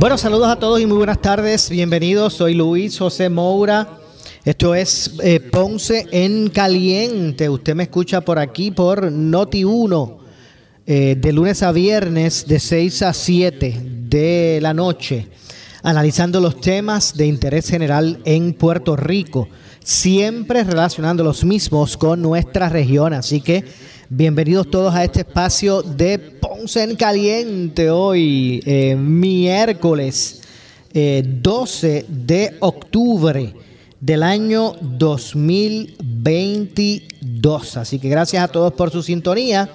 Bueno, saludos a todos y muy buenas tardes. Bienvenidos, soy Luis José Moura. Esto es eh, Ponce en Caliente. Usted me escucha por aquí por Noti 1, eh, de lunes a viernes, de 6 a 7 de la noche, analizando los temas de interés general en Puerto Rico, siempre relacionando los mismos con nuestra región. Así que bienvenidos todos a este espacio de Ponce en Caliente hoy, eh, miércoles 12 de octubre del año 2022. Así que gracias a todos por su sintonía.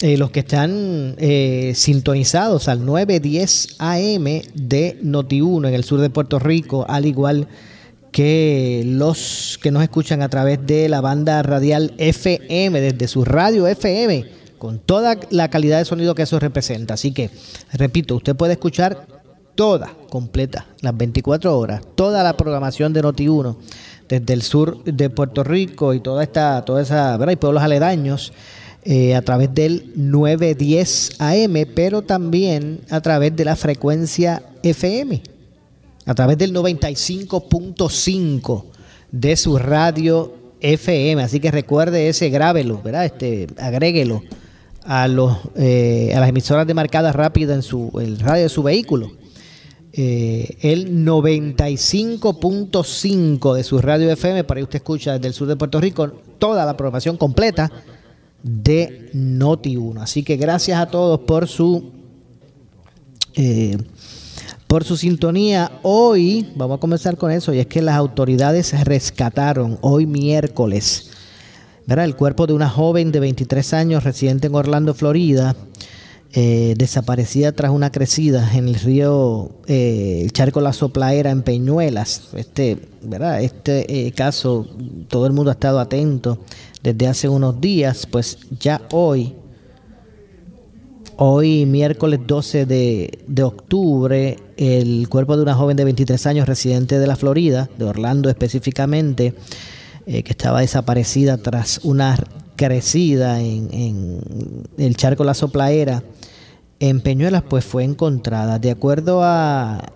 Eh, los que están eh, sintonizados al 910 AM de Noti1 en el sur de Puerto Rico, al igual que los que nos escuchan a través de la banda radial FM, desde su radio FM, con toda la calidad de sonido que eso representa. Así que, repito, usted puede escuchar toda, completa, las 24 horas, toda la programación de Noti1 desde el sur de Puerto Rico y toda esta, toda esa, ¿verdad? Y pueblos aledaños eh, a través del 910 AM, pero también a través de la frecuencia FM, a través del 95.5 de su radio FM. Así que recuerde ese, grábelo, ¿verdad? Este, agréguelo a los eh, a las emisoras de marcada rápida en su el radio de su vehículo eh, el 95.5 de su radio FM, para que usted escucha desde el sur de Puerto Rico, toda la programación completa de Noti1. Así que gracias a todos por su eh, por su sintonía. Hoy vamos a comenzar con eso y es que las autoridades rescataron hoy miércoles el cuerpo de una joven de 23 años residente en Orlando, Florida eh, desaparecida tras una crecida en el río eh, el charco La Soplaera en Peñuelas. Este, ¿verdad? este eh, caso todo el mundo ha estado atento desde hace unos días, pues ya hoy, hoy miércoles 12 de, octubre, el cuerpo de una joven de 23 años residente de la Florida, de Orlando específicamente, que estaba desaparecida tras una crecida en, el charco La Soplaera, en Peñuelas pues fue encontrada. De acuerdo a,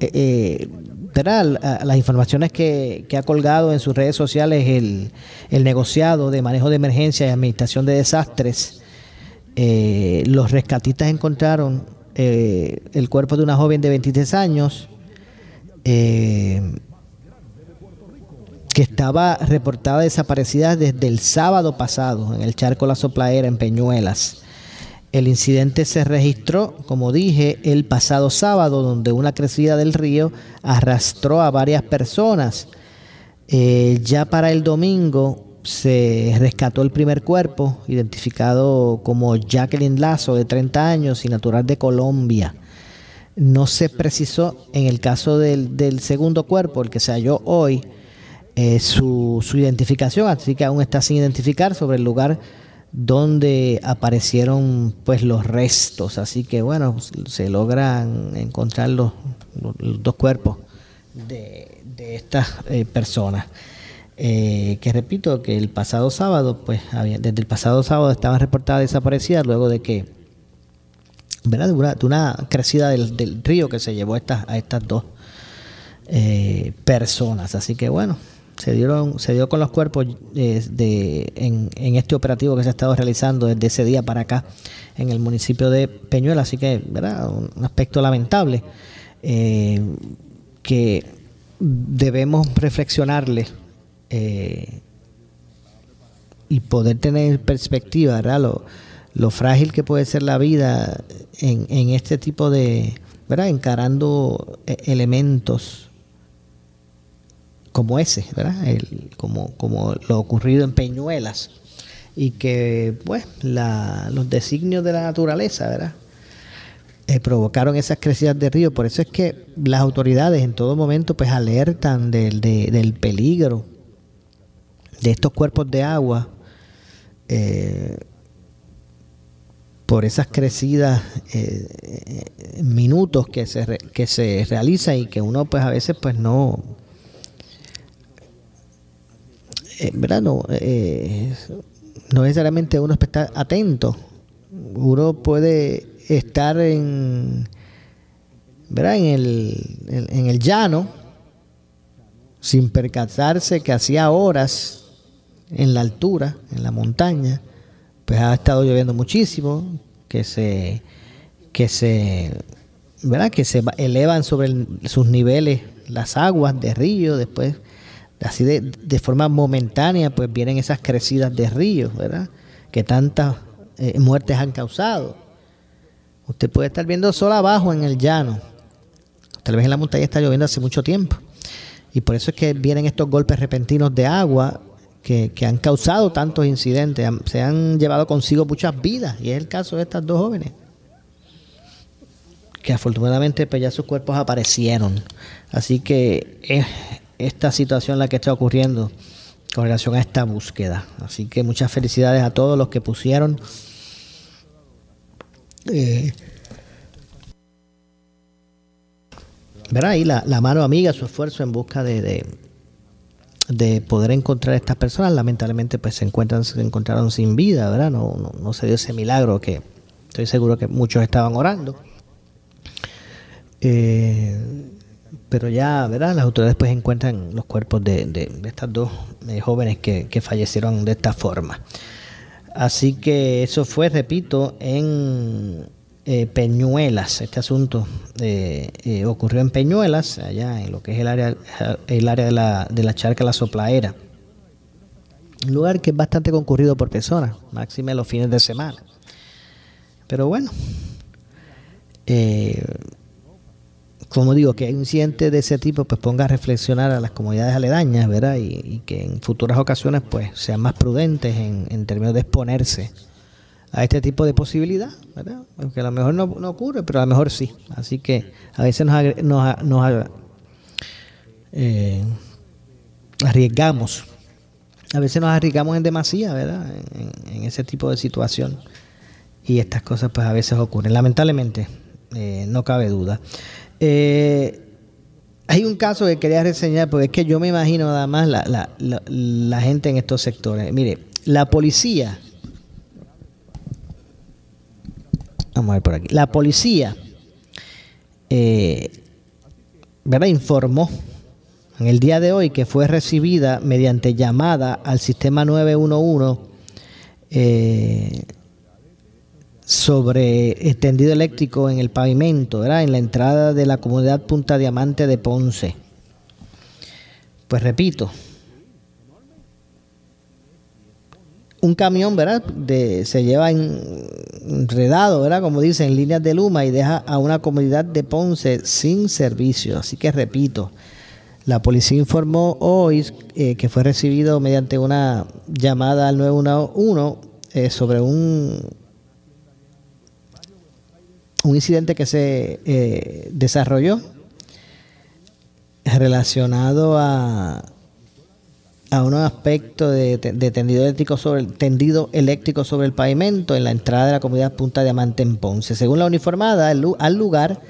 eh, eh las informaciones que, ha colgado en sus redes sociales el, el, negociado de manejo de emergencia y administración de desastres, eh, los rescatistas encontraron eh, el cuerpo de una joven de 23 años que estaba reportada desaparecida desde el sábado pasado en el charco La Soplaera en Peñuelas. El incidente se registró, como dije, el pasado sábado, donde una crecida del río arrastró a varias personas. Eh, ya para el domingo se rescató el primer cuerpo, identificado como Jacqueline Lazo, de 30 años y natural de Colombia. No se precisó en el caso del, segundo cuerpo, el que se halló hoy, eh, su, su identificación, así que aún está sin identificar sobre el lugar donde aparecieron pues los restos así que bueno se logran encontrar los, dos cuerpos de, estas eh, personas eh, que repito que el pasado sábado pues desde el pasado sábado estaban reportadas desaparecidas luego de que ¿verdad? De, una, crecida del, río que se llevó a estas, a estas dos eh, personas. Así que bueno se dieron se dio con los cuerpos eh, de, en, este operativo que se ha estado realizando desde ese día para acá en el municipio de Peñuela. Así que verdad un aspecto lamentable eh, que debemos reflexionarle eh, y poder tener perspectiva verdad lo, frágil que puede ser la vida en, en este tipo de verdad encarando elementos como ese, ¿verdad? El, como, como lo ocurrido en Peñuelas y que, pues, la, los designios de la naturaleza, ¿verdad? eh, provocaron esas crecidas de río. Por eso es que las autoridades en todo momento pues alertan del, del peligro de estos cuerpos de agua eh, por esas crecidas eh, minutos que se, que se realizan y que uno pues a veces pues no ¿verdad? No, no necesariamente uno está atento uno puede estar en, ¿verdad? En, el, en, el llano sin percatarse que hacía horas en la altura, en la montaña, pues ha estado lloviendo muchísimo, que se que se ¿verdad? que se elevan sobre sus niveles las aguas de río, después así de, forma momentánea pues vienen esas crecidas de río, ¿verdad? Que tantas eh, muertes han causado. Usted puede estar viendo sol abajo en el llano. Tal vez en la montaña está lloviendo hace mucho tiempo. Y por eso es que vienen estos golpes repentinos de agua que, han causado tantos incidentes. Se han llevado consigo muchas vidas. Y es el caso de estas dos jóvenes. Que afortunadamente pues ya sus cuerpos aparecieron. Así que es esta situación la que está ocurriendo con relación a esta búsqueda. Así que muchas felicidades a todos los que pusieron eh, verá ahí la, mano amiga, su esfuerzo en busca de, de, poder encontrar a estas personas. Lamentablemente, pues se encuentran, se encontraron sin vida, ¿verdad? No, no, se dio ese milagro que estoy seguro que muchos estaban orando. Eh, pero ya, ¿verdad? Las autoridades pues encuentran los cuerpos de, de, estas dos eh, jóvenes que, que fallecieron de esta forma. Así que eso fue, repito, en eh, Peñuelas. Este asunto eh, eh, ocurrió en Peñuelas, allá en lo que es el área, el área de, la, de la charca La Soplaera. Un lugar que es bastante concurrido por personas, máxime los fines de semana. Pero bueno, como digo, que hay un incidente de ese tipo, pues ponga a reflexionar a las comunidades aledañas, ¿verdad? Y, que en futuras ocasiones, pues, sean más prudentes en, términos de exponerse a este tipo de posibilidad, ¿verdad? Aunque a lo mejor no, ocurre, pero a lo mejor sí. Así que a veces nos, nos, eh, arriesgamos. A veces nos arriesgamos en demasía, ¿verdad? En, ese tipo de situación. Y estas cosas, pues, a veces ocurren. Lamentablemente, eh, no cabe duda. Eh, hay un caso que quería reseñar, porque es que yo me imagino nada más la, gente en estos sectores. Mire, la policía, vamos a ver por aquí, la policía, eh, ¿verdad? Informó en el día de hoy que fue recibida mediante llamada al sistema 911 eh, sobre tendido eléctrico en el pavimento, ¿verdad? en la entrada de la comunidad Punta Diamante de Ponce. Pues repito, un camión, ¿verdad? Se lleva enredado, ¿verdad? Como dicen, en líneas de Luma y deja a una comunidad de Ponce sin servicio. Así que repito, la policía informó hoy eh, que fue recibido mediante una llamada al 911 eh, sobre un un incidente que se eh, desarrolló relacionado a, a unos aspectos de, tendido eléctrico sobre tendido eléctrico sobre el pavimento en la entrada de la comunidad Punta Diamante en Ponce. Según la uniformada, al lugar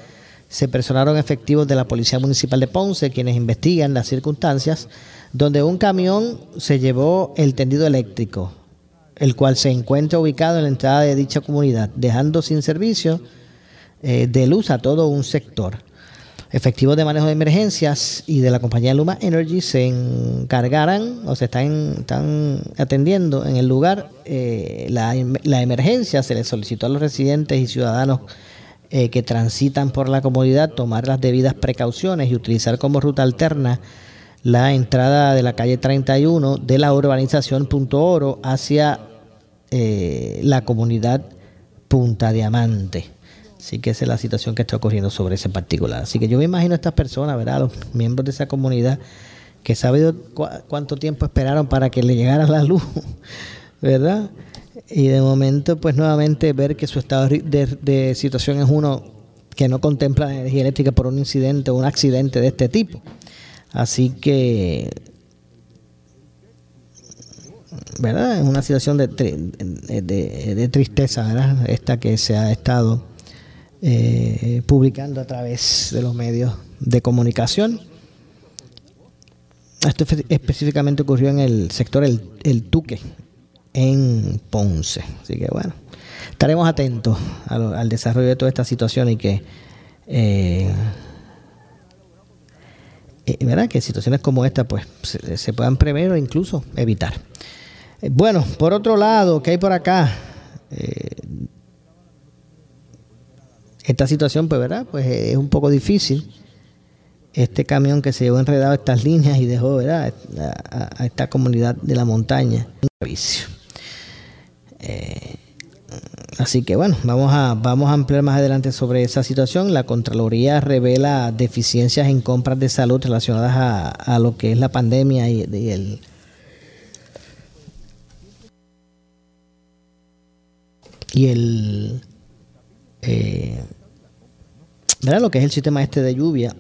se personaron efectivos de la Policía Municipal de Ponce, quienes investigan las circunstancias, donde un camión se llevó el tendido eléctrico, el cual se encuentra ubicado en la entrada de dicha comunidad, dejando sin servicio eh, de luz a todo un sector. Efectivos de manejo de emergencias y de la compañía Luma Energy se encargarán o se están, atendiendo en el lugar eh, la, emergencia. Se les solicitó a los residentes y ciudadanos eh, que transitan por la comunidad tomar las debidas precauciones y utilizar como ruta alterna la entrada de la calle 31 de la urbanización Punto Oro hacia la comunidad Punta Diamante. Así que esa es la situación que está ocurriendo sobre ese particular. Así que yo me imagino a estas personas, ¿verdad? Los miembros de esa comunidad que sabe cuánto tiempo esperaron para que le llegara la luz, ¿verdad? Y de momento, pues nuevamente ver que su estado de, situación es uno que no contempla la energía eléctrica por un incidente o un accidente de este tipo. Así que, ¿verdad? Es una situación de, de, tristeza, ¿verdad? Esta que se ha estado eh, publicando a través de los medios de comunicación. Esto específicamente ocurrió en el sector El, el Tuque, en Ponce. Así que bueno, estaremos atentos al, desarrollo de toda esta situación y que, eh, eh, ¿verdad? Que situaciones como esta pues se, puedan prever o incluso evitar. Bueno, por otro lado, ¿qué hay por acá? Esta situación, pues, ¿verdad? Pues es un poco difícil este camión que se llevó enredado estas líneas y dejó ¿verdad? A, esta comunidad de la montaña un. Eh, así que bueno, vamos a, vamos a ampliar más adelante sobre esa situación. La Contraloría revela deficiencias en compras de salud relacionadas a, lo que es la pandemia y, el... Y el... Eh, ¿verdad? Lo que es el sistema este de lluvia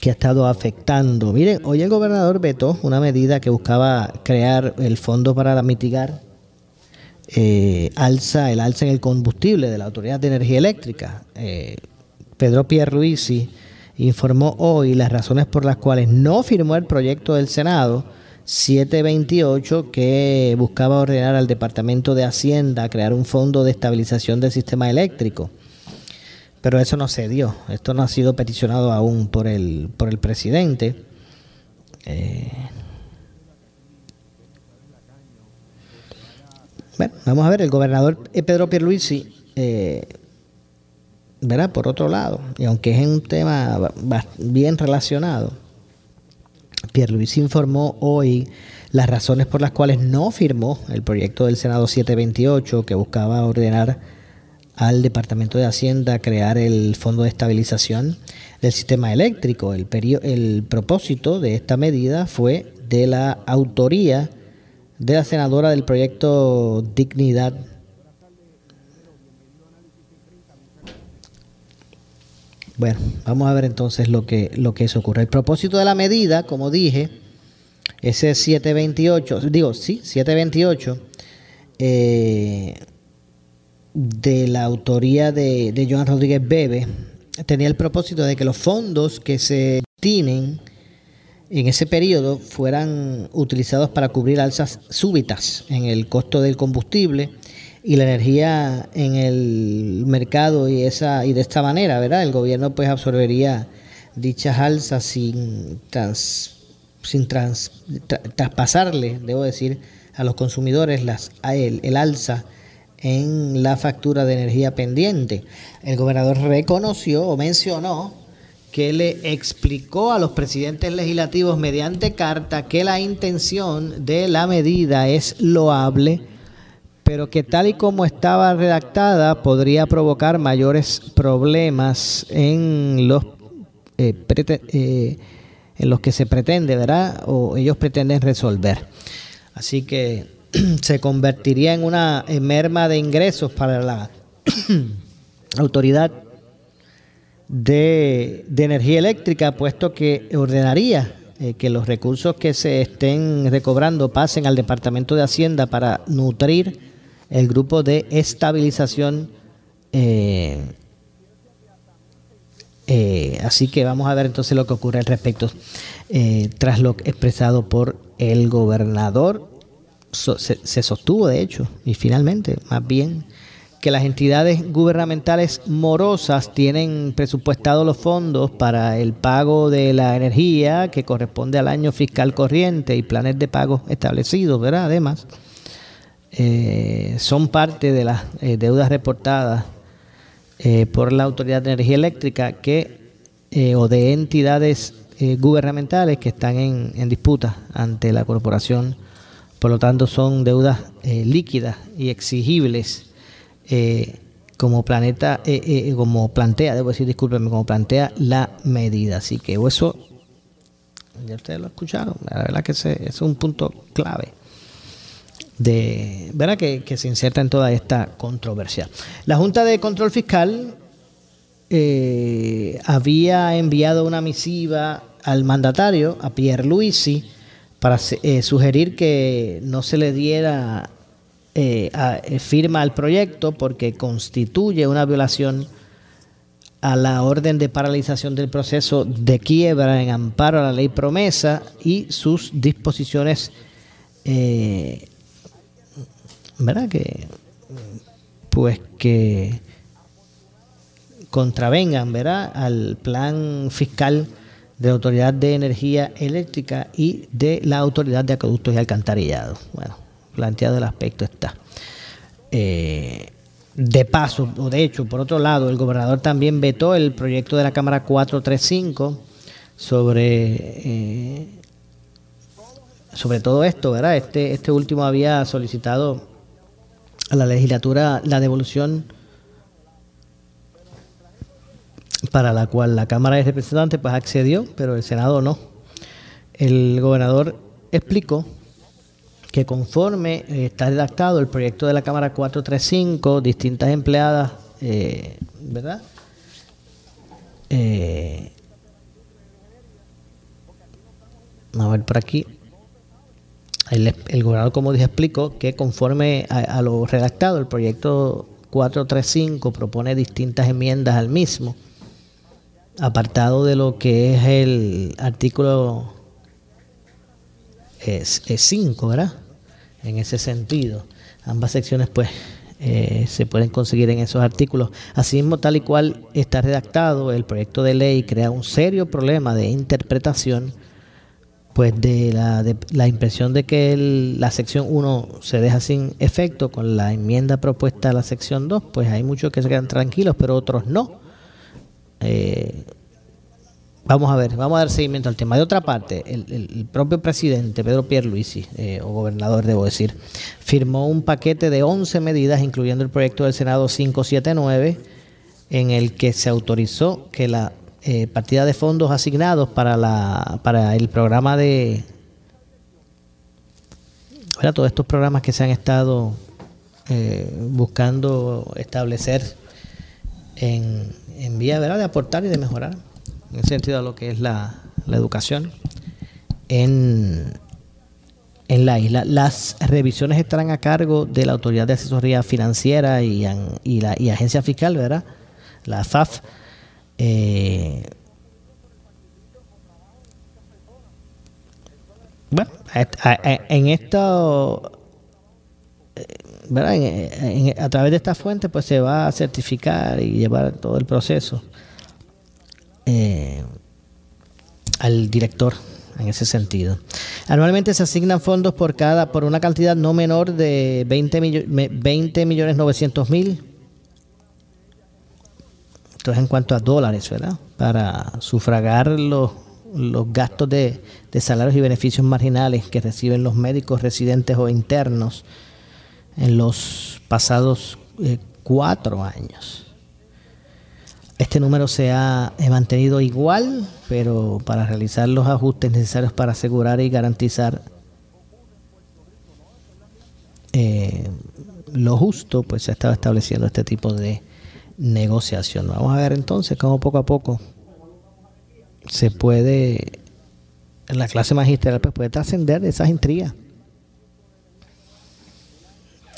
que ha estado afectando. Miren, hoy el gobernador vetó una medida que buscaba crear el fondo para mitigar eh, alza, el alza en el combustible de la Autoridad de Energía Eléctrica. Eh, Pedro Pierluisi informó hoy las razones por las cuales no firmó el proyecto del Senado 728 que buscaba ordenar al Departamento de Hacienda crear un fondo de estabilización del sistema eléctrico pero eso no se dio. Esto no ha sido peticionado aún por el, por el presidente. Eh, bueno, vamos a ver, el gobernador Pedro Pierluisi, eh, verá, por otro lado, y aunque es un tema bien relacionado, Pierluisi informó hoy las razones por las cuales no firmó el proyecto del Senado 728 que buscaba ordenar al Departamento de Hacienda crear el Fondo de Estabilización del Sistema Eléctrico. El, el propósito de esta medida fue de la autoría de la senadora del proyecto Dignidad. Bueno, vamos a ver entonces lo que, lo que eso ocurre. El propósito de la medida, como dije, ese 728, digo, sí, 728, eh, de la autoría de, de Joan Rodríguez Bebe tenía el propósito de que los fondos que se tienen en ese periodo fueran utilizados para cubrir alzas súbitas en el costo del combustible y la energía en el mercado y esa y de esta manera, ¿verdad? El gobierno pues absorbería dichas alzas sin sin traspasarle, debo decir, a los consumidores las el, el alza en la factura de energía pendiente. El gobernador reconoció o mencionó que le explicó a los presidentes legislativos mediante carta que la intención de la medida es loable, pero que tal y como estaba redactada podría provocar mayores problemas en los eh, eh, que se pretende, ¿verdad? O ellos pretenden resolver. Así que se convertiría en una merma de ingresos para la autoridad de, energía eléctrica, puesto que ordenaría eh, que los recursos que se estén recobrando pasen al Departamento de Hacienda para nutrir el grupo de estabilización. Eh, eh, así que vamos a ver entonces lo que ocurre al respecto tras lo expresado por el gobernador se, sostuvo, de hecho, y finalmente, más bien, que las entidades gubernamentales morosas tienen presupuestados los fondos para el pago de la energía que corresponde al año fiscal corriente y planes de pago establecidos, ¿verdad? Además, eh, son parte de las eh, deudas reportadas eh, por la Autoridad de Energía Eléctrica que o de entidades gubernamentales que están en, en disputa ante la corporación por lo tanto, son deudas eh, líquidas y exigibles eh, como planeta, eh, como plantea, debo decir, discúlpenme, como plantea la medida. Así que eso, ya ustedes lo escucharon, la verdad que ese, es un punto clave de verdad que, se inserta en toda esta controversia. La Junta de Control Fiscal eh, había enviado una misiva al mandatario, a Pierre Luisi, para eh, sugerir que no se le diera firma al proyecto porque constituye una violación a la orden de paralización del proceso de quiebra en amparo a la ley promesa y sus disposiciones, eh, ¿verdad? Que, pues que contravengan, ¿verdad? Al plan fiscal de la Autoridad de Energía Eléctrica y de la Autoridad de Acueductos y Alcantarillado. Bueno, planteado el aspecto está. Eh, de paso, o de hecho, por otro lado, el gobernador también vetó el proyecto de la Cámara 435 sobre, eh, sobre todo esto, ¿verdad? Este, este último había solicitado a la legislatura la devolución para la cual la Cámara de Representantes pues accedió, pero el Senado no. El gobernador explicó que conforme eh, está redactado el proyecto de la Cámara 435, distintas empleadas, eh, ¿verdad? Eh, a ver por aquí. El, el, gobernador, como dije, explicó que conforme a, lo redactado, el proyecto 435 propone distintas enmiendas al mismo, apartado de lo que es el artículo 5, ¿verdad? en ese sentido. Ambas secciones pues eh, se pueden conseguir en esos artículos. Asimismo, tal y cual está redactado, el proyecto de ley crea un serio problema de interpretación pues de la, de la impresión de que la sección 1 se deja sin efecto con la enmienda propuesta a la sección 2, pues hay muchos que se quedan tranquilos, pero otros no. Eh, Vamos a ver, vamos a dar seguimiento al tema. De otra parte, el, propio presidente, Pedro Pierluisi, eh, o gobernador debo decir, firmó un paquete de 11 medidas, incluyendo el proyecto del Senado 579, en el que se autorizó que la eh, partida de fondos asignados para, la, para el programa de... todos estos programas que se han estado eh, buscando establecer en, en vía ¿verdad? de aportar y de mejorar en el sentido de lo que es la, educación en, en la isla. Las revisiones estarán a cargo de la Autoridad de Asesoría Financiera y, y la y Agencia Fiscal, ¿verdad? La FAF. Eh, bueno, en esto, eh, a través de esta fuente, pues se va a certificar y llevar todo el proceso eh, al director en ese sentido. Anualmente se asignan fondos por cada por una cantidad no menor de 20, millones 900 mil. Entonces en cuanto a dólares, ¿verdad? Para sufragar los, los gastos de, salarios y beneficios marginales que reciben los médicos residentes o internos en los pasados eh, cuatro años. Este número se ha mantenido igual, pero para realizar los ajustes necesarios para asegurar y garantizar eh, lo justo, pues se ha estado estableciendo este tipo de negociación. Vamos a ver entonces cómo poco a poco se puede, la clase magistral pues puede trascender de esas intrigas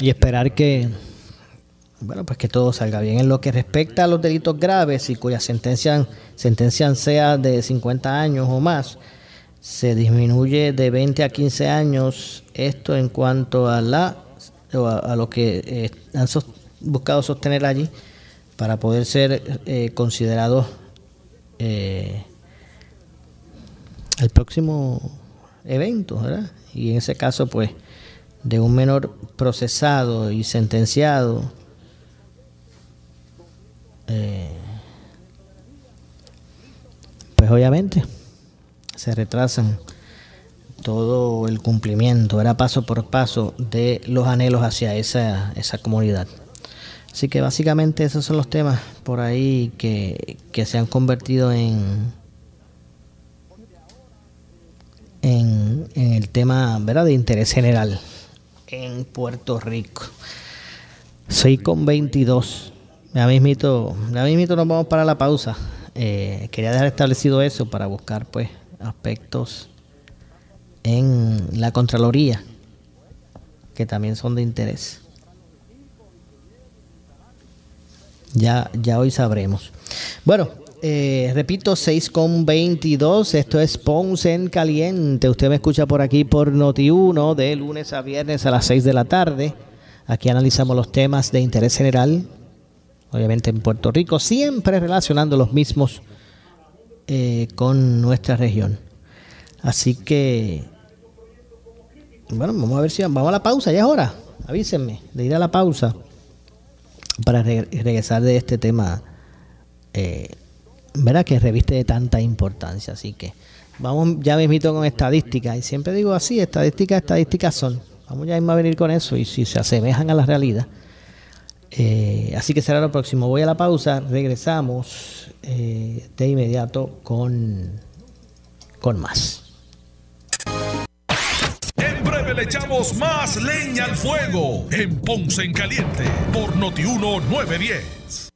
y esperar que bueno, pues que todo salga bien. En lo que respecta a los delitos graves y cuya sentencia, sentencia sea de 50 años o más, se disminuye de 20 a 15 años esto en cuanto a la a, lo que eh, han buscado sostener allí para poder ser eh, considerados eh, el próximo evento, ¿verdad? Y en ese caso, pues, de un menor procesado y sentenciado eh, pues obviamente se retrasan todo el cumplimiento, era paso por paso de los anhelos hacia esa, esa comunidad. Así que básicamente esos son los temas por ahí que, se han convertido en, en, en, el tema ¿verdad? de interés general en Puerto Rico. Soy con 22 Ya mismito, ya mismito nos vamos para la pausa. Eh, quería dejar establecido eso para buscar pues aspectos en la Contraloría que también son de interés. Ya, ya hoy sabremos. Bueno, eh, repito, 6 con 22. Esto es Ponce en Caliente. Usted me escucha por aquí por Noti1 de lunes a viernes a las 6 de la tarde. Aquí analizamos los temas de interés general, obviamente en Puerto Rico, siempre relacionando los mismos eh, con nuestra región. Así que, bueno, vamos a ver si vamos a la pausa, ya es hora. Avísenme de ir a la pausa para regresar de este tema, eh, ¿verdad? Que reviste de tanta importancia. Así que vamos ya mismito con estadísticas. Y siempre digo así, estadísticas, estadísticas son. Vamos ya a venir con eso y si se asemejan a la realidad. Eh, así que será lo próximo. Voy a la pausa, regresamos eh, de inmediato con, con más. Le echamos más leña al fuego en Ponce en Caliente por Notiuno 910.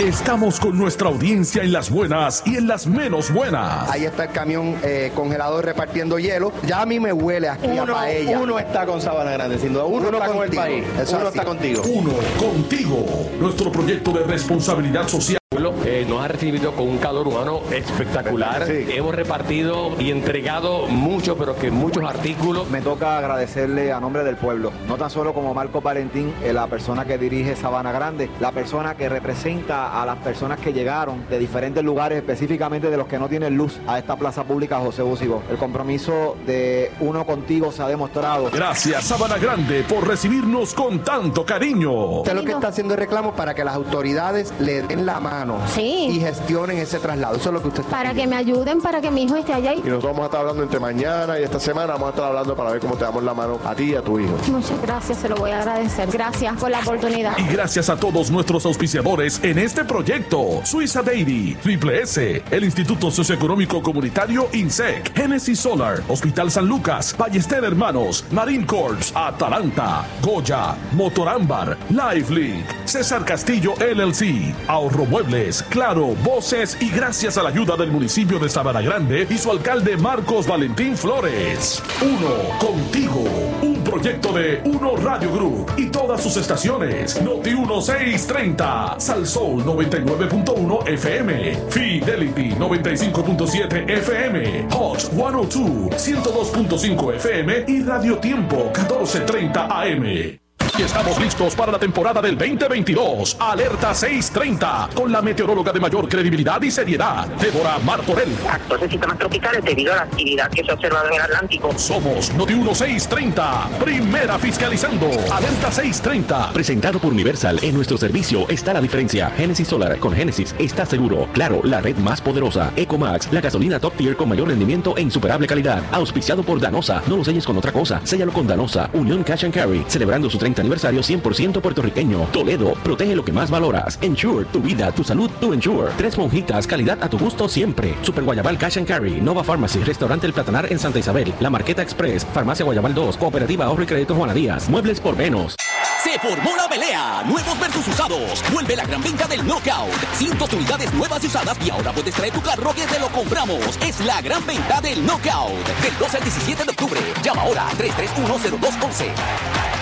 Estamos con nuestra audiencia en las buenas y en las menos buenas. Ahí está el camión eh, congelador repartiendo hielo. Ya a mí me huele aquí uno, a paella. Uno está con Sabana Grande, sin duda. Uno, está con el país. uno está contigo. Uno contigo. Nuestro proyecto de responsabilidad social eh, nos ha recibido con un calor humano espectacular. Hemos repartido y entregado mucho, pero que muchos artículos. Me toca agradecerle a nombre del pueblo, no tan solo como Marco Valentín, eh, la persona que dirige Sabana Grande, la persona que representa a las personas que llegaron de diferentes lugares, específicamente de los que no tienen luz, a esta plaza pública José Busigo. El compromiso de uno contigo se ha demostrado. Gracias, Sabana Grande, por recibirnos con tanto cariño. Usted lo que está haciendo es reclamo para que las autoridades le den la mano y gestionen ese traslado. Eso es lo que usted Para que me ayuden, para que mi hijo esté allá. Y nosotros vamos a estar hablando entre mañana y esta semana, vamos a estar hablando para ver cómo te damos la mano a ti y a tu hijo. Muchas gracias, se lo voy a agedecer. Gracias por la oportunidad. Y gracias a todos nuestros auspiciadores en este proyecto. Suiza Dairy, Triple S, el Instituto Socioeconómico Comunitario INSEC, Genesis Solar, Hospital San Lucas, Ballester Hermanos, Marine Corps, Atalanta, Goya, Motorámbar, LiveLink, César Castillo LLC, Ahorro Mueble Claro, Voces y gracias a la ayuda del municipio de Sabana Grande y su alcalde Marcos Valentín Flores. Uno, contigo. Un proyecto de Uno Radio Group y todas sus estaciones. Noti 1630, Salsoul 99.1 FM, Fidelity 95.7 FM, Hot 102 102.5 FM y Radio Tiempo 1430 AM. Y estamos listos para la temporada del 2022. Alerta 630. Con la meteoróloga de mayor credibilidad y seriedad, Débora Martorell. Actos de sistemas tropicales debido a la actividad que se ha observado en el Atlántico. Somos Noti 1630. Primera fiscalizando. Alerta 630. Presentado por Universal. En nuestro servicio está la diferencia. Genesis Solar. Con Genesis está seguro. Claro, la red más poderosa. Ecomax. La gasolina top tier con mayor rendimiento e insuperable calidad. Auspiciado por Danosa. No lo selles con otra cosa. Séllalo con Danosa. Unión Cash and Carry. Celebrando su 30 aniversario 100% puertorriqueño. Toledo, protege lo que más valoras. Ensure, tu vida, tu salud, tu Ensure. Tres monjitas, calidad a tu gusto siempre. Super Guayabal Cash and Carry, Nova Pharmacy, Restaurante El Platanar en Santa Isabel, La Marqueta Express, Farmacia Guayabal 2, Cooperativa Ahorro y Crédito Juana Díaz, Muebles por menos. Se formó la pelea. Nuevos versus usados. Vuelve la gran venta del Knockout. Cientos de unidades nuevas y usadas y ahora puedes traer tu carro que te lo compramos. Es la gran venta del Knockout. Del 12 al 17 de octubre. Llama ahora 3310211.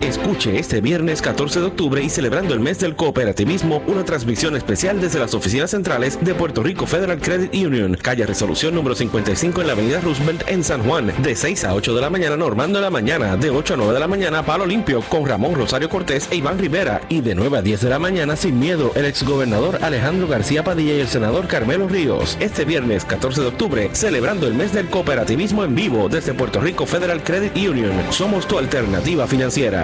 Escuche este viernes 14 de octubre y celebrando el mes del cooperativismo, una transmisión especial desde las oficinas centrales de Puerto Rico Federal Credit Union, calle Resolución número 55 en la avenida Roosevelt en San Juan, de 6 a 8 de la mañana, Normando de la mañana, de 8 a 9 de la mañana, Palo Limpio, con Ramón Rosario Cortés e Iván Rivera, y de 9 a 10 de la mañana, sin miedo, el exgobernador Alejandro García Padilla y el senador Carmelo Ríos. Este viernes 14 de octubre, celebrando el mes del cooperativismo en vivo desde Puerto Rico Federal Credit Union. Somos tu alternativa financiera.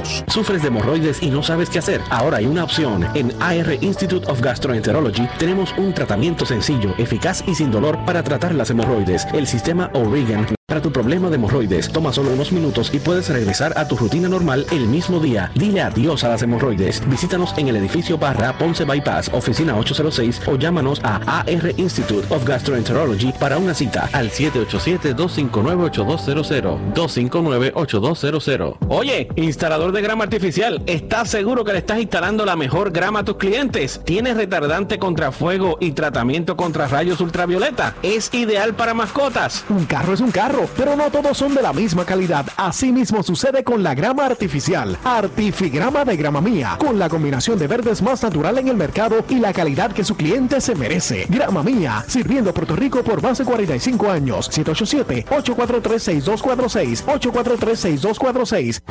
¿Sufres de hemorroides y no sabes qué hacer? Ahora hay una opción. En AR Institute of Gastroenterology tenemos un tratamiento sencillo, eficaz y sin dolor para tratar las hemorroides. El sistema O'Regan para tu problema de hemorroides, toma solo unos minutos y puedes regresar a tu rutina normal el mismo día. Dile adiós a las hemorroides. Visítanos en el edificio Barra Ponce Bypass, oficina 806 o llámanos a AR Institute of Gastroenterology para una cita al 787-259-8200. 259-8200. Oye, instalador de grama artificial, ¿estás seguro que le estás instalando la mejor grama a tus clientes? ¿Tienes retardante contra fuego y tratamiento contra rayos ultravioleta? Es ideal para mascotas. Un carro es un carro pero no todos son de la misma calidad. Asimismo sucede con la grama artificial. Artifigrama de grama mía, con la combinación de verdes más natural en el mercado y la calidad que su cliente se merece. Grama mía, sirviendo Puerto Rico por más de 45 años. 787-843-6246. 843-6246.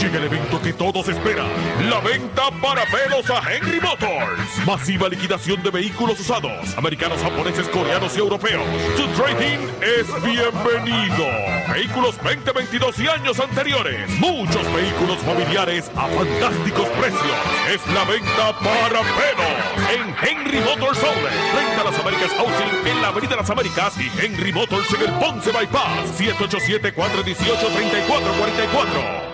Llega el evento que todos esperan. La venta para pelos a Henry Motors. Masiva liquidación de vehículos usados. Americanos, japoneses, coreanos y europeos. Su trading es bienvenido. Vehículos 2022 y años anteriores. Muchos vehículos familiares a fantásticos precios. Es la venta para pelos en Henry Motors Outlet. Venta las Américas Housing en la Avenida Las Américas y Henry Motors en el Ponce Bypass. 787-418-3444.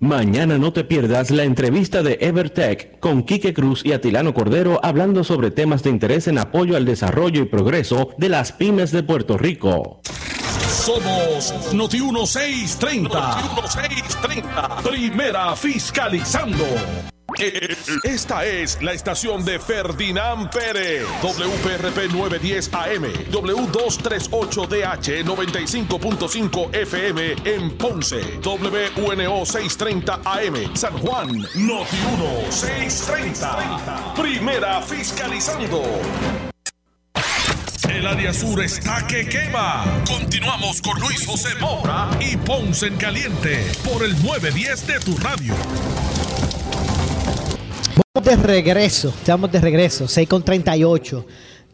Mañana no te pierdas la entrevista de Evertech con Quique Cruz y Atilano Cordero hablando sobre temas de interés en apoyo al desarrollo y progreso de las pymes de Puerto Rico. Somos Noti 1630. Noti 1630. Primera fiscalizando. Esta es la estación de Ferdinand Pérez, WPRP 910 AM, W238DH 95.5 FM en Ponce, WNO 630 AM, San Juan, Noti 1 630. Primera fiscalizando. El área sur está que quema. Continuamos con Luis José Moura y Ponce en Caliente por el 910 de tu radio. Estamos de regreso, estamos de regreso, 6 con 38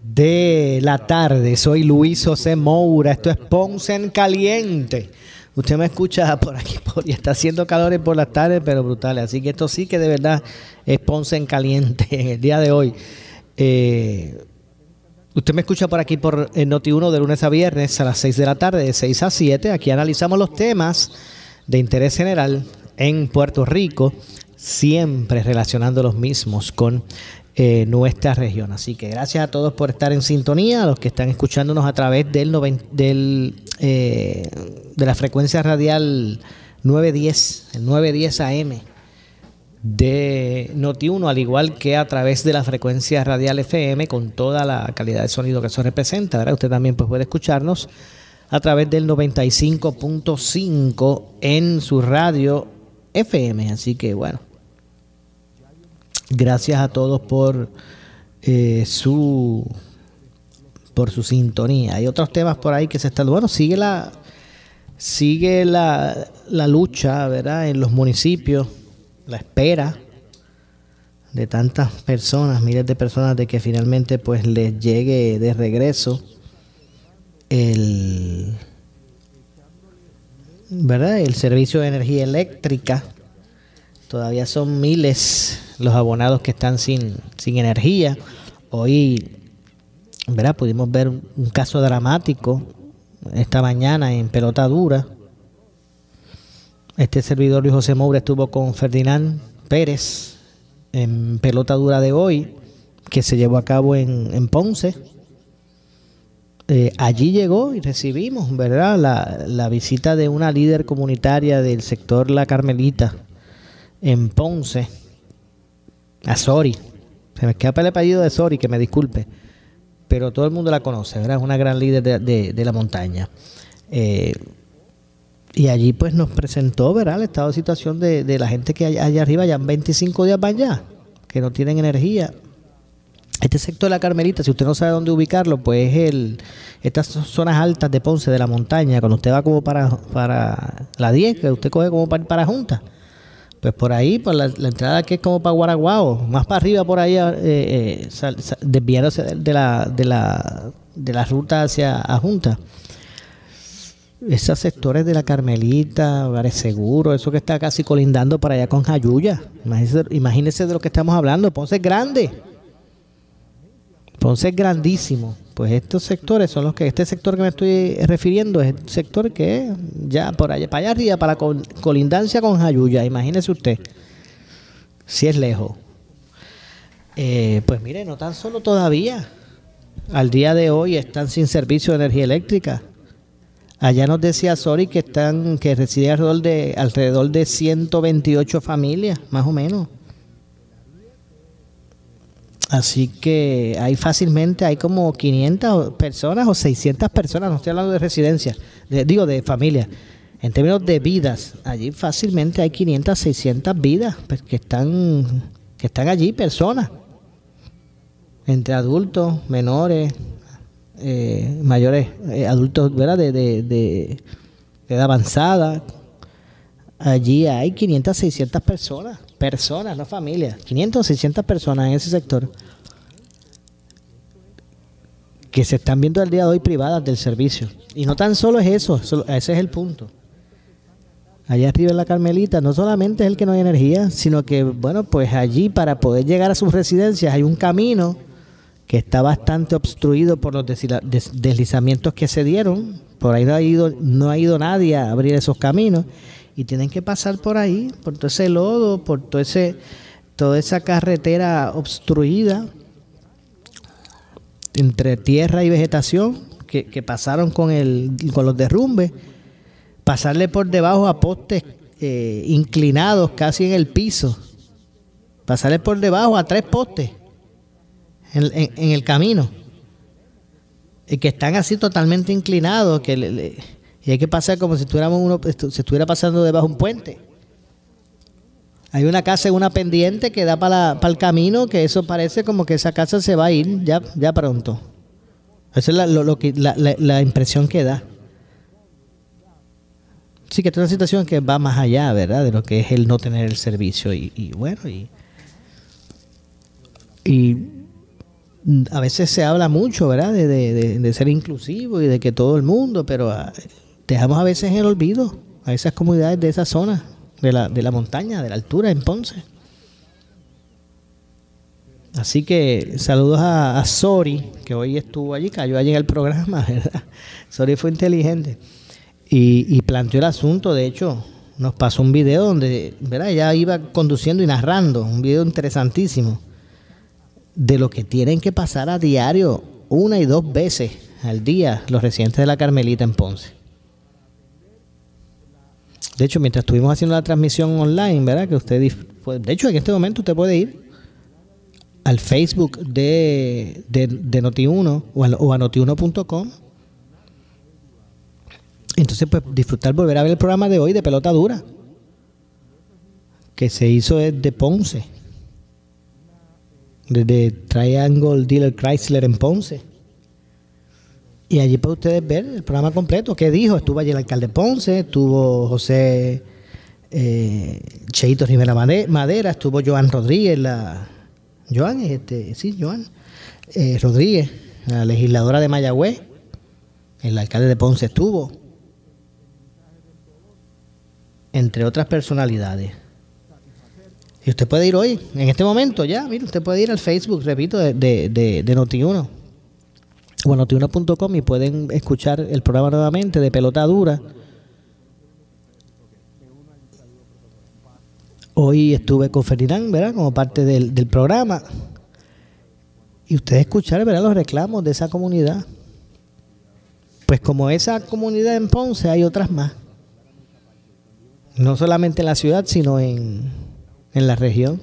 de la tarde. Soy Luis José Moura, esto es Ponce en Caliente. Usted me escucha por aquí, por, y está haciendo calores por las tardes, pero brutales. Así que esto sí que de verdad es Ponce en Caliente en el día de hoy. Eh, usted me escucha por aquí por el Noti1 de lunes a viernes a las 6 de la tarde, de 6 a 7. Aquí analizamos los temas de interés general en Puerto Rico siempre relacionando los mismos con eh, nuestra región. Así que gracias a todos por estar en sintonía, a los que están escuchándonos a través del, del eh, de la frecuencia radial 910, el 910 AM de Noti1, al igual que a través de la frecuencia radial FM con toda la calidad de sonido que eso representa. Usted también pues, puede escucharnos a través del 95.5 en su radio FM. Así que bueno, Gracias a todos por eh, su por su sintonía. Hay otros temas por ahí que se están. Bueno, sigue la sigue la, la lucha, ¿verdad? En los municipios, la espera de tantas personas, miles de personas, de que finalmente pues les llegue de regreso el ¿verdad? el servicio de energía eléctrica. Todavía son miles los abonados que están sin, sin energía. Hoy, ¿verdad? Pudimos ver un caso dramático esta mañana en pelota dura. Este servidor Luis José Moura estuvo con Ferdinand Pérez en pelota dura de hoy, que se llevó a cabo en, Ponce. Eh, allí llegó y recibimos, ¿verdad?, la, la, visita de una líder comunitaria del sector La Carmelita en Ponce, a Sori. Se me escapa el apellido de Sori, que me disculpe, pero todo el mundo la conoce, ¿verdad? Es una gran líder de, la montaña. Eh, y allí pues nos presentó, ¿verdad? El estado de situación de, la gente que allá, allá arriba, ya 25 días van ya, que no tienen energía. Este sector de la Carmelita, si usted no sabe dónde ubicarlo, pues es el, estas zonas altas de Ponce, de la montaña, cuando usted va como para, para la 10, que usted coge como para, para Junta. Pues por ahí, por la, entrada que es como para Guaraguao, más para arriba por ahí, eh, eh desviándose de la, de, la, de la ruta hacia Junta esos sectores de la Carmelita, Hogares Seguro, eso que está casi colindando para allá con Jayuya. Imagínese, de lo que estamos hablando. Ponce es grande. Ponce es grandísimo. Pues estos sectores son los que, este sector que me estoy refiriendo es el sector que ya por allá, para allá arriba, para la colindancia con Jayuya. Imagínese usted. Si es lejos. Eh, pues mire, no tan solo todavía. Al día de hoy están sin servicio de energía eléctrica Allá nos decía Sori que están que reside alrededor de alrededor de 128 familias, más o menos. Así que hay fácilmente, hay como 500 personas o 600 personas, no estoy hablando de residencia, digo de familia. En términos de vidas, allí fácilmente hay 500, 600 vidas pues, que están que están allí, personas, entre adultos, menores, eh, mayores, eh, adultos ¿verdad? De, de, edad avanzada. Allí hay 500, 600 personas, personas, no familias, 500, 600 personas en ese sector que se están viendo al día de hoy privadas del servicio. Y no tan solo es eso, ese es el punto. Allá arriba en la Carmelita no solamente es el que no hay energía, sino que, bueno, pues allí para poder llegar a sus residencias hay un camino que está bastante obstruido por los deslizamientos que se dieron. Por ahí no ha ido, no ha ido nadie a abrir esos caminos y tienen que pasar por ahí, por todo ese lodo, por todo ese, toda esa carretera obstruida entre tierra y vegetación que, pasaron con, el, con los derrumbes, pasarle por debajo a postes eh, inclinados casi en el piso, pasarle por debajo a tres postes en, el camino. Y que están así totalmente inclinados, que y hay que pasar como si estuviéramos uno, se estuviera pasando debajo de un puente. Hay una casa en una pendiente que da para, para el camino, que eso parece como que esa casa se va a ir ya, ya pronto. Esa es la, lo, que, la, la, impresión que da. Sí, que es una situación que va más allá, ¿verdad? De lo que es el no tener el servicio. Y, y bueno, y, y a veces se habla mucho, ¿verdad? De, de, ser inclusivo y de que todo el mundo, pero ah, dejamos a veces en el olvido a esas comunidades de esa zona, de la, de la montaña, de la altura en Ponce. Así que saludos a, Sori, que hoy estuvo allí, cayó allí en el programa, ¿verdad? Sori fue inteligente y, y planteó el asunto, de hecho, nos pasó un video donde, ¿verdad? Ella iba conduciendo y narrando, un video interesantísimo de lo que tienen que pasar a diario una y dos veces al día los residentes de la Carmelita en Ponce. De hecho, mientras estuvimos haciendo la transmisión online, ¿verdad? Que usted, de hecho, en este momento usted puede ir al Facebook de, de, Noti1 o, a noti1.com. Entonces, pues disfrutar, volver a ver el programa de hoy de Pelota Dura, que se hizo de Ponce desde Triangle Dealer Chrysler en Ponce. Y allí pueden ustedes ver el programa completo. ¿Qué dijo? Estuvo allí el alcalde Ponce, estuvo José eh, Cheito Rivera Madera, estuvo Joan Rodríguez, la. Joan, este, sí, Joan eh, Rodríguez, la legisladora de Mayagüez, el alcalde de Ponce estuvo, entre otras personalidades. Y usted puede ir hoy, en este momento ya, mire, usted puede ir al Facebook, repito, de, de, de, de Noti1 o a notiuno.com y pueden escuchar el programa nuevamente de Pelota Dura. Hoy estuve con Ferdinand, ¿verdad? Como parte del, del programa. Y ustedes escucharon, ¿verdad? Los reclamos de esa comunidad. Pues como esa comunidad en Ponce hay otras más. No solamente en la ciudad, sino en, en la región.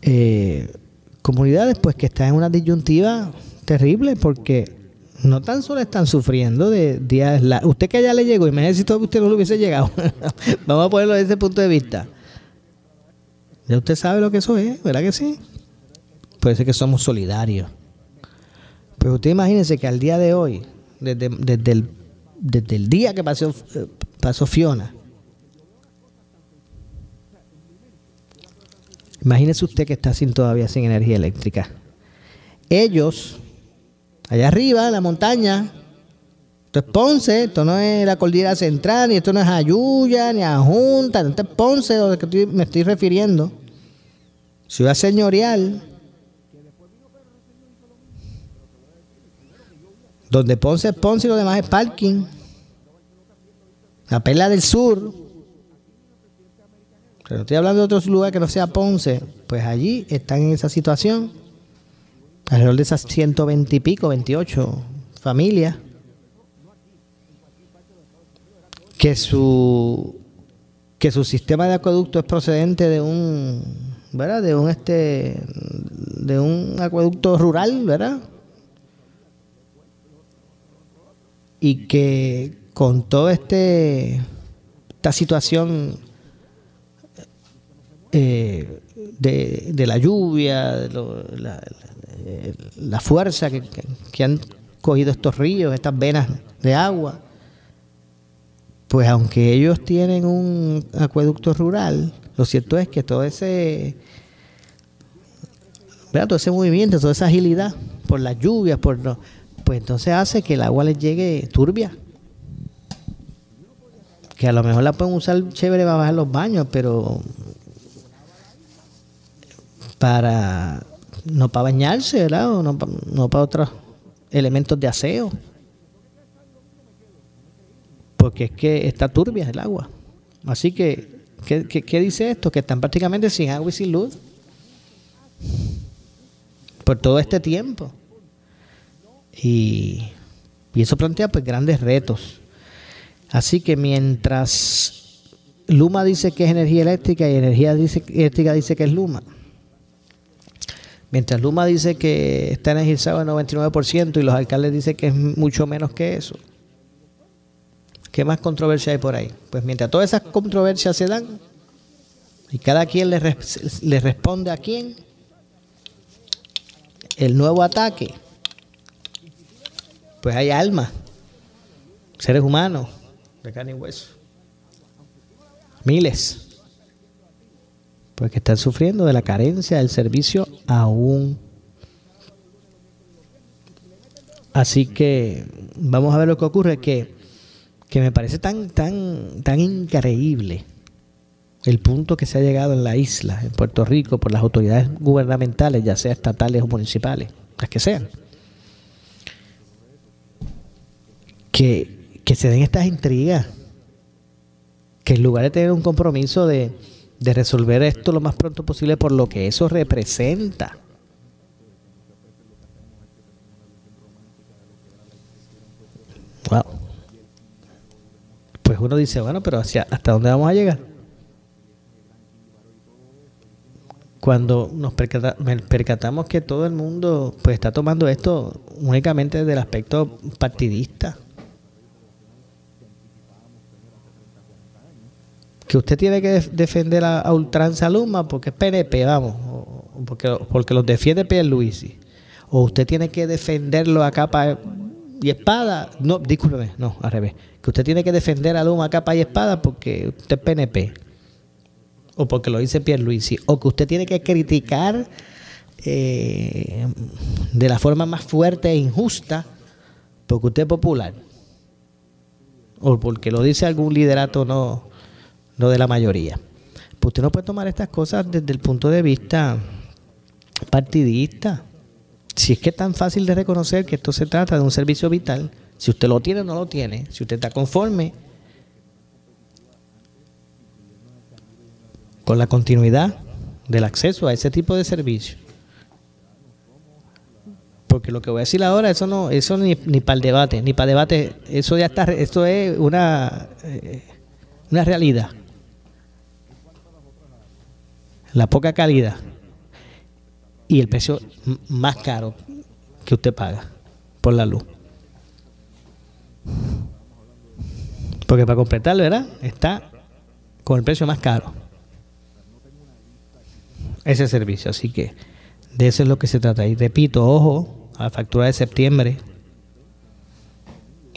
Eh, comunidades pues que están en una disyuntiva terrible porque no tan solo están sufriendo de días usted que ya le llegó me necesito que usted no lo hubiese llegado. Vamos a ponerlo desde ese punto de vista. Ya usted sabe lo que eso es ¿verdad que sí? puede ser que somos solidarios. Pero usted imagínese que al día de hoy desde, desde, el, desde el día que pasó, eh, pasó Fiona Imagínese usted que está sin todavía sin energía eléctrica. Ellos, allá arriba, en la montaña, esto es Ponce, esto no es la cordillera central, ni esto no es Ayuya, ni Ajunta, esto es Ponce, a que me estoy refiriendo. Ciudad señorial. Donde Ponce es Ponce y lo demás es parking. La Perla del Sur, pero estoy hablando de otros lugares que no sea Ponce, pues allí están en esa situación, alrededor de esas 120 y pico, 28 familias, que su que su sistema de acueducto es procedente de un ¿verdad? de un este de un acueducto rural, ¿verdad? Y que con toda este esta situación eh, de, la lluvia, de la, fuerza que, han cogido estos ríos, estas venas de agua, pues aunque ellos tienen un acueducto rural, lo cierto es que todo ese, todo ese movimiento, toda esa agilidad por las lluvias, por pues entonces hace que el agua les llegue turbia. Que a lo mejor la pueden usar chévere para bajar los baños, pero para no para bañarse, ¿verdad? No, no para otros elementos de aseo. Porque es que está turbia el agua. Así que, ¿qué, qué, dice esto? Que están prácticamente sin agua y sin luz. Por todo este tiempo. Y, y eso plantea pues grandes retos. Así que mientras Luma dice que es energía eléctrica y energía dice, eléctrica dice que es Luma, Mientras Luma dice que está energizado el 99% y los alcaldes dicen que es mucho menos que eso. ¿Qué más controversia hay por ahí? Pues mientras todas esas controversias se dan y cada quien le, responde a quién, el nuevo ataque, pues hay almas, seres humanos de carne y hueso, miles porque están sufriendo de la carencia del servicio aún. Así que vamos a ver lo que ocurre, que, que me parece tan, tan, tan increíble el punto que se ha llegado en la isla, en Puerto Rico, por las autoridades gubernamentales, ya sea estatales o municipales, las que sean, que, que se den estas intrigas, que en lugar de tener un compromiso de, de resolver esto lo más pronto posible por lo que eso representa. Wow. Pues uno dice, bueno, pero hacia, ¿hasta dónde vamos a llegar? Cuando nos percatamos que todo el mundo pues está tomando esto únicamente desde el aspecto partidista. Que usted tiene que defender a, ultranza Luma porque es PNP, vamos, porque, porque los defiende Pierluisi, o usted tiene que defenderlo a capa y espada, no, discúlpeme, no, al revés, que usted tiene que defender a Luma a capa y espada porque usted es PNP, o porque lo dice Pierluisi, o que usted tiene que criticar eh, de la forma más fuerte e injusta porque usted es popular, o porque lo dice algún liderato no de la mayoría. Pues usted no puede tomar estas cosas desde el punto de vista partidista. Si es que es tan fácil de reconocer que esto se trata de un servicio vital, si usted lo tiene o no lo tiene, si usted está conforme con la continuidad del acceso a ese tipo de servicios. Porque lo que voy a decir ahora, eso no, eso ni, ni para el debate, ni para debate, eso ya está, esto es una, eh, una realidad. La poca calidad y el precio más caro que usted paga por la luz. Porque para completarlo, ¿verdad? Está con el precio más caro. Ese servicio. Así que de eso es lo que se trata. Y repito, ojo a la factura de septiembre.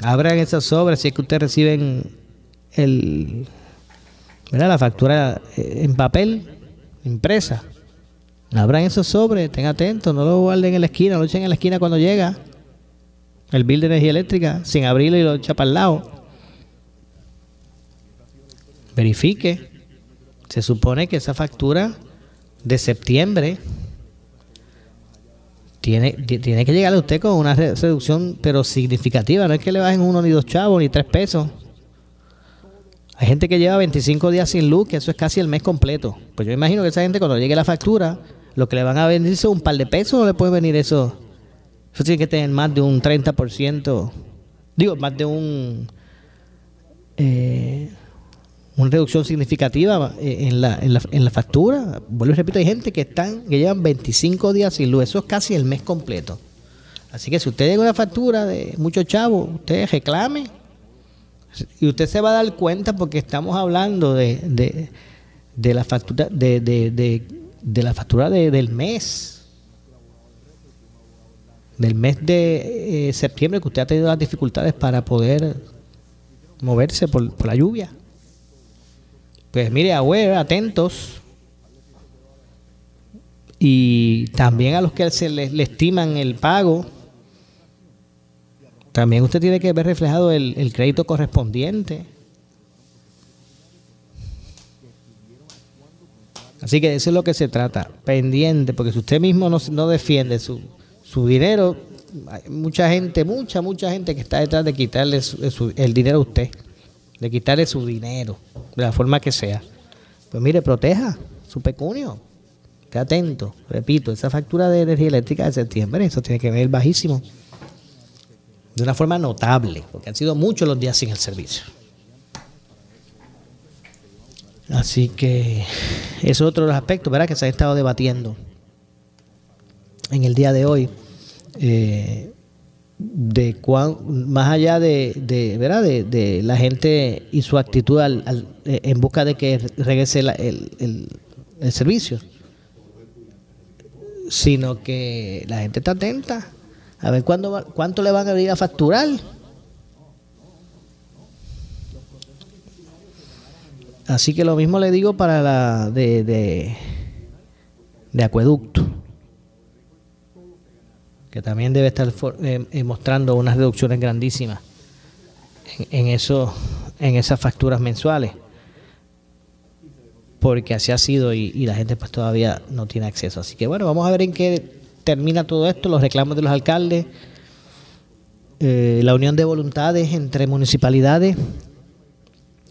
Abran esas sobres si es que ustedes reciben el, ¿verdad? la factura eh, en papel, impresa. Abran esos sobres, estén atentos, no lo guarden en la esquina, lo echen en la esquina cuando llega el bill de energía eléctrica sin abrirlo y lo echa para el lado. Verifique. Se supone que esa factura de septiembre tiene, tiene que llegarle a usted con una reducción, pero significativa. No es que le bajen uno ni dos chavos ni tres pesos. Hay gente que lleva 25 días sin luz, que eso es casi el mes completo. Pues yo imagino que esa gente cuando llegue la factura, lo que le van a venir es un par de pesos, no le puede venir eso. Eso tiene que tener más de un 30%, digo, más de un... Eh, una reducción significativa eh, en la, en la, en la factura. Vuelvo y repito, hay gente que están que llevan 25 días sin luz, eso es casi el mes completo. Así que si usted llega una factura de muchos chavos, usted reclame y usted se va a dar cuenta porque estamos hablando de, de, de la factura de, de, de la factura del mes del mes de eh, septiembre que usted ha tenido las dificultades para poder moverse por, por la lluvia. Pues mire, abuela, atentos. Y también a los que se le, estiman el pago, también usted tiene que ver reflejado el, crédito correspondiente. Así que eso es lo que se trata, pendiente, porque si usted mismo no, no defiende su, su dinero, hay mucha gente, mucha, mucha gente que está detrás de quitarle el dinero a usted de quitarle su dinero, de la forma que sea. Pues mire, proteja su pecunio. Esté atento. Repito, esa factura de energía eléctrica de septiembre, eso tiene que ver bajísimo. De una forma notable, porque han sido muchos los días sin el servicio. Así que es otro de los aspectos ¿verdad? que se ha estado debatiendo en el día de hoy. Eh, de cuán, más allá de, de ¿verdad? De, la gente y su actitud al, eh, en busca de que regrese el, el, servicio, sino que la gente está atenta a ver cuándo, cuánto le van a ir a facturar. Así que lo mismo le digo para la de, de, acueducto que también debe estar eh, eh, mostrando unas reducciones grandísimas en, eso, en esas facturas mensuales. Porque así ha sido y, la gente pues todavía no tiene acceso. Así que bueno, vamos a ver en qué termina todo esto, los reclamos de los alcaldes, eh, la unión de voluntades entre municipalidades.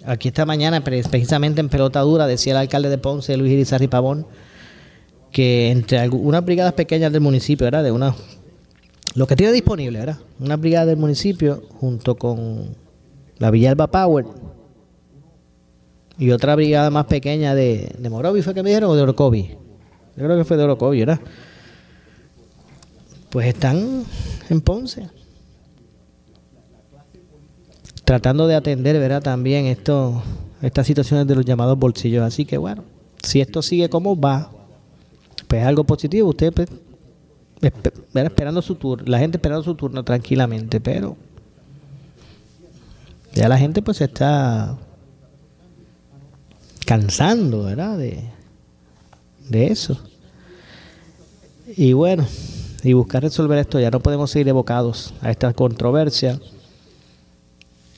Aquí esta mañana, precisamente en pelota dura, decía el alcalde de Ponce, Luis Irizarri Pavón, que entre unas brigadas pequeñas del municipio, era de unas lo que tiene disponible, ¿verdad? Una brigada del municipio junto con la Villalba Power y otra brigada más pequeña de, de ¿fue que me dijeron? ¿O de Orocovi? Yo creo que fue de Orocovi, ¿verdad? Pues están en Ponce. Tratando de atender, ¿verdad? También esto, estas situaciones de los llamados bolsillos. Así que bueno, si esto sigue como va, pues es algo positivo. Usted pues, esperando su turno, la gente esperando su turno tranquilamente, pero ya la gente pues se está cansando, ¿verdad? De, de eso. Y bueno, y buscar resolver esto, ya no podemos seguir evocados a esta controversia.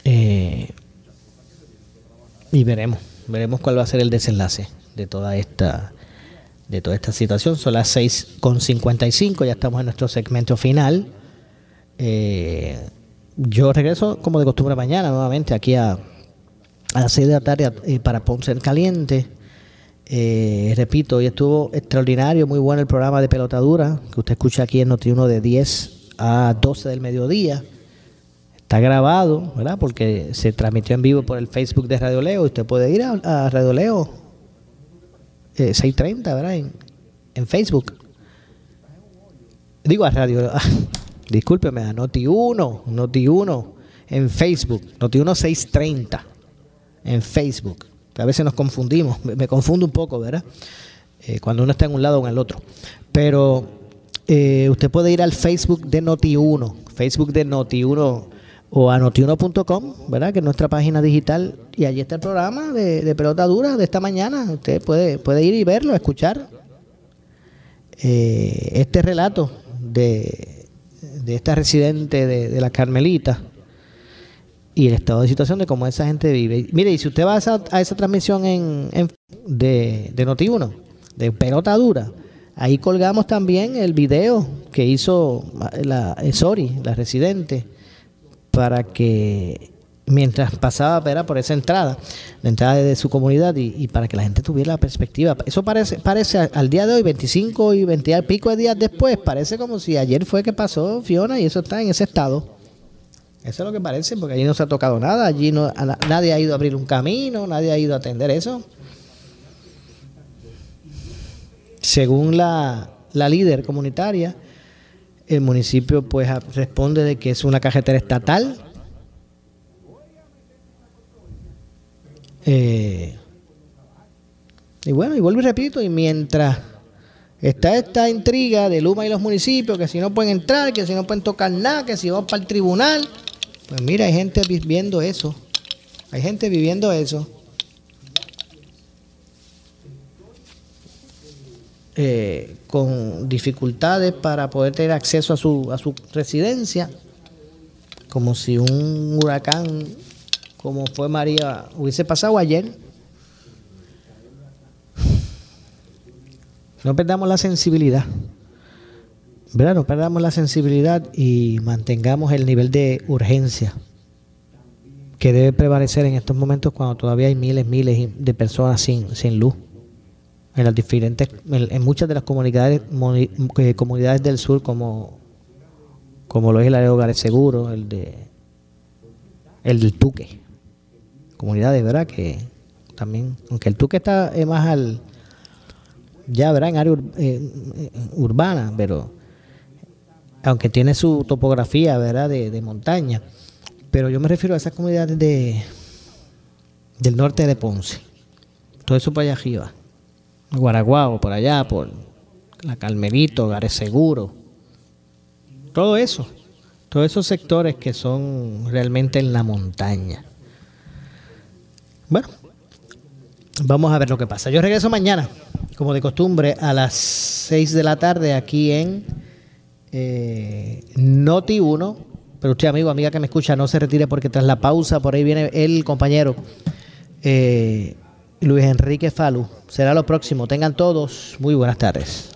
Eh, y veremos, veremos cuál va a ser el desenlace de toda esta de toda esta situación. Son las 6.55, ya estamos en nuestro segmento final. Eh, yo regreso como de costumbre mañana nuevamente aquí a, a las 6 de la tarde eh, para Ponce en Caliente. Eh, repito, hoy estuvo extraordinario, muy bueno el programa de pelotadura que usted escucha aquí en Noti1 de 10 a 12 del mediodía. Está grabado, ¿verdad? Porque se transmitió en vivo por el Facebook de Radio Leo. Usted puede ir a, Radio Leo 630, eh, ¿verdad? En, Facebook. Digo a Radio ah, discúlpeme, a Noti1, Noti1 en Facebook, Noti1 630 en Facebook a veces nos confundimos, me, confundo un poco, ¿verdad? Eh, cuando uno está en un lado o en el otro. Pero eh, usted puede ir al Facebook de Noti1, Facebook de Noti1 o a notiuno.com, ¿verdad? Que es nuestra página digital y allí está el programa de, pelota dura de esta mañana. Usted puede, puede ir y verlo, escuchar eh, este relato de, de esta residente de, de la Carmelita y el estado de situación de cómo esa gente vive. Mire, y si usted va a esa, transmisión en, de, de Noti1, de pelota dura, ahí colgamos también el video que hizo la eh, Sori, la residente, para que mientras pasaba por esa entrada, la entrada de su comunidad y, para que la gente tuviera la perspectiva. Eso parece, parece al día de hoy, 25 y 20 al pico de días después, parece como si ayer fue que pasó Fiona y eso está en ese estado. Eso es lo que parece, porque allí no se ha tocado nada, allí no, nadie ha ido a abrir un camino, nadie ha ido a atender eso. Según la, líder comunitaria, el municipio pues responde de que es una carretera estatal. Eh, y bueno, y vuelvo y repito, y mientras está esta intriga de Luma y los municipios, que si no pueden entrar, que si no pueden tocar nada, que si van para el tribunal, pues mira, hay gente viviendo eso. Hay gente viviendo eso. Eh, con dificultades para poder tener acceso a su, a su residencia, como si un huracán como fue María hubiese pasado ayer. No perdamos la sensibilidad. ¿Verdad? No perdamos la sensibilidad y mantengamos el nivel de urgencia que debe prevalecer en estos momentos cuando todavía hay miles, miles de personas sin, luz. En las diferentes, en, muchas de las comunidades, eh, comunidades del sur, como, como lo es el área de hogares seguros, el de el del Tuque. Comunidades, ¿verdad? Que también, aunque el Tuque está más al, ya, ¿verdad? En área eh, eh, urbana, pero aunque tiene su topografía, ¿verdad?, de, montaña. Pero yo me refiero a esas comunidades de, del norte de Ponce. Todo eso por allá arriba. Guaraguao, por allá, por la Calmerito, Gares Seguro. Todo eso. Todos esos sectores que son realmente en la montaña. Bueno, vamos a ver lo que pasa. Yo regreso mañana, como de costumbre, a las 6 de la tarde aquí en eh, Noti 1. Pero usted, amigo, amiga que me escucha, no se retire porque tras la pausa, por ahí viene el compañero eh, Luis Enrique Falu. Será lo próximo. Tengan todos muy buenas tardes.